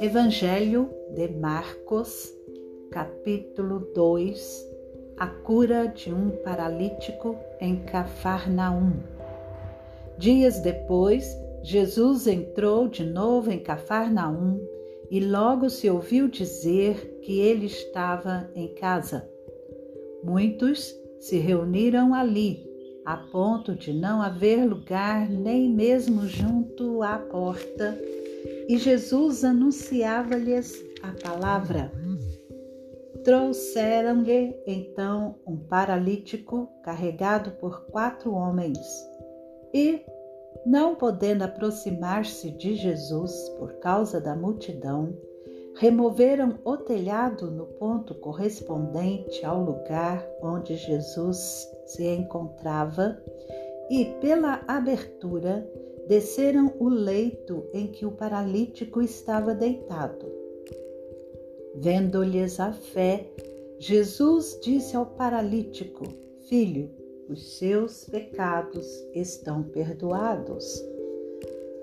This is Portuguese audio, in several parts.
Evangelho de Marcos, capítulo 2 A cura de um paralítico em Cafarnaum. Dias depois, Jesus entrou de novo em Cafarnaum e logo se ouviu dizer que ele estava em casa. Muitos se reuniram ali a ponto de não haver lugar nem mesmo junto à porta, e Jesus anunciava-lhes a palavra. Trouxeram-lhe então um paralítico carregado por quatro homens, e, não podendo aproximar-se de Jesus por causa da multidão, removeram o telhado no ponto correspondente ao lugar onde Jesus se encontrava e, pela abertura, desceram o leito em que o paralítico estava deitado. Vendo-lhes a fé, Jesus disse ao paralítico: Filho, os seus pecados estão perdoados.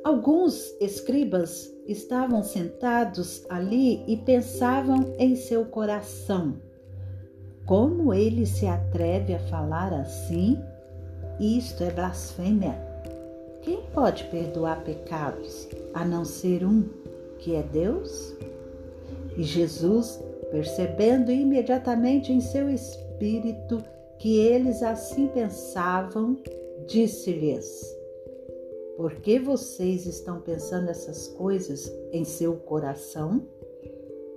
Alguns escribas estavam sentados ali e pensavam em seu coração: como ele se atreve a falar assim? Isto é blasfêmia. Quem pode perdoar pecados a não ser um, que é Deus? E Jesus, percebendo imediatamente em seu espírito que eles assim pensavam, disse-lhes: por que vocês estão pensando essas coisas em seu coração?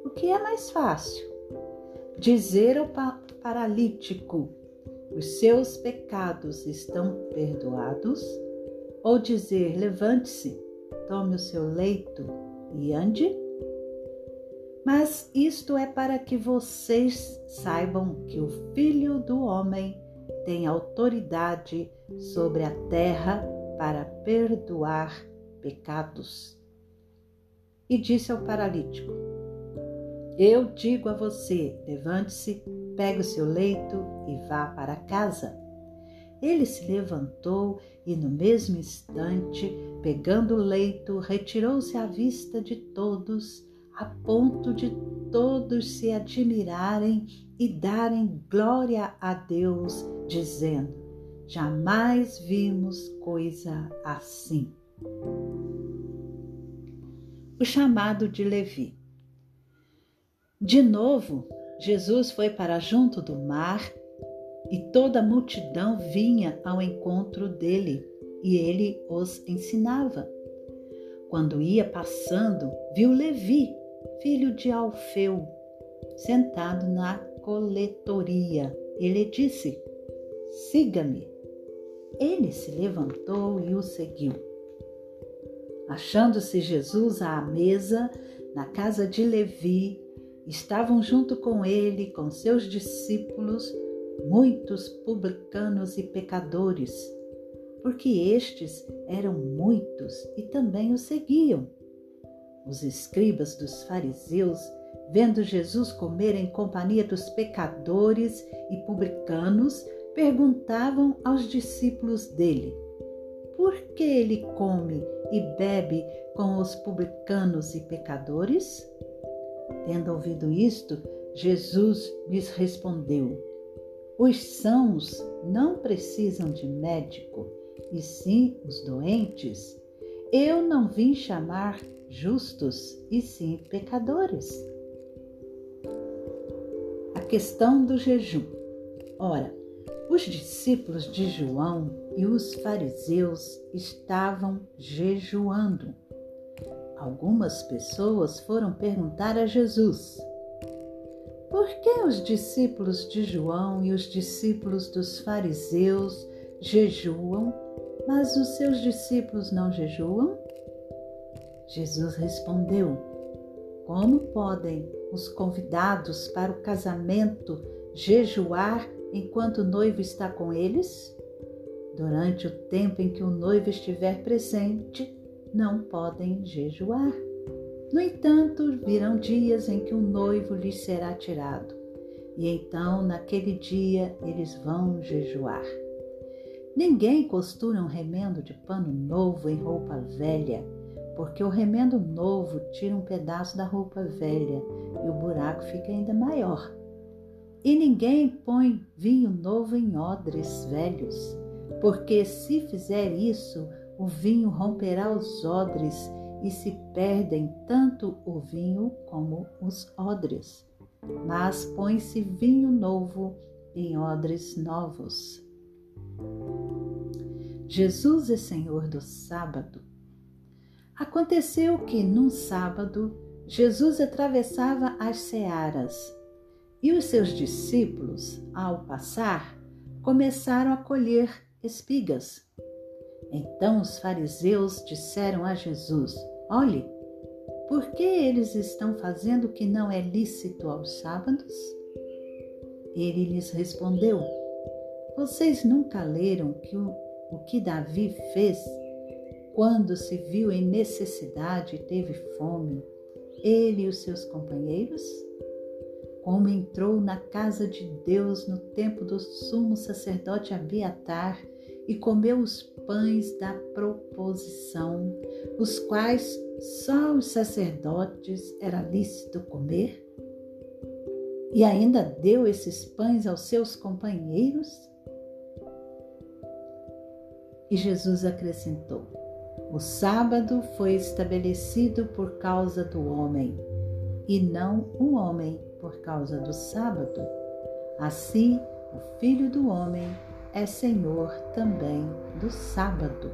O que é mais fácil? Dizer ao paralítico: os seus pecados estão perdoados? Ou dizer: levante-se, tome o seu leito e ande? Mas isto é para que vocês saibam que o Filho do Homem tem autoridade sobre a terra para perdoar pecados. E disse ao paralítico: Eu digo a você: levante-se, pegue o seu leito e vá para casa. Ele se levantou e, no mesmo instante, pegando o leito, retirou-se à vista de todos, a ponto de todos se admirarem e darem glória a Deus, dizendo: Jamais vimos coisa assim. O chamado de Levi. De novo, Jesus foi para junto do mar e toda a multidão vinha ao encontro dele e ele os ensinava. Quando ia passando, viu Levi, filho de Alfeu, sentado na coletoria. Ele disse: Siga-me. Ele se levantou e o seguiu. Achando-se Jesus à mesa na casa de Levi, estavam junto com ele, com seus discípulos, muitos publicanos e pecadores, porque estes eram muitos e também o seguiam. Os escribas dos fariseus, vendo Jesus comer em companhia dos pecadores e publicanos, perguntavam aos discípulos dele: Por que ele come e bebe com os publicanos e pecadores? Tendo ouvido isto, Jesus lhes respondeu: Os sãos não precisam de médico, e sim os doentes. Eu não vim chamar justos, e sim pecadores. A questão do jejum. Ora, os discípulos de João e os fariseus estavam jejuando. Algumas pessoas foram perguntar a Jesus: Por que os discípulos de João e os discípulos dos fariseus jejuam, mas os seus discípulos não jejuam? Jesus respondeu: Como podem os convidados para o casamento jejuar enquanto o noivo está com eles? Durante o tempo em que o noivo estiver presente, não podem jejuar. No entanto, virão dias em que o noivo lhes será tirado, e então, naquele dia, eles vão jejuar. Ninguém costura um remendo de pano novo em roupa velha, porque o remendo novo tira um pedaço da roupa velha e o buraco fica ainda maior. E ninguém põe vinho novo em odres velhos, porque se fizer isso, o vinho romperá os odres e se perdem tanto o vinho como os odres. Mas põe-se vinho novo em odres novos. Jesus é Senhor do sábado. Aconteceu que, num sábado, Jesus atravessava as searas e os seus discípulos, ao passar, começaram a colher espigas. Então os fariseus disseram a Jesus: Olhe, por que eles estão fazendo o que não é lícito aos sábados? Ele lhes respondeu: Vocês nunca leram que o, o que Davi fez quando se viu em necessidade e teve fome, ele e os seus companheiros? Como entrou na casa de Deus no tempo do sumo sacerdote Abiatar e comeu os pães da proposição, os quais só os sacerdotes era lícito comer? E ainda deu esses pães aos seus companheiros? E Jesus acrescentou: o sábado foi estabelecido por causa do homem, e não o homem por causa do sábado. Assim, o Filho do Homem é Senhor também do sábado.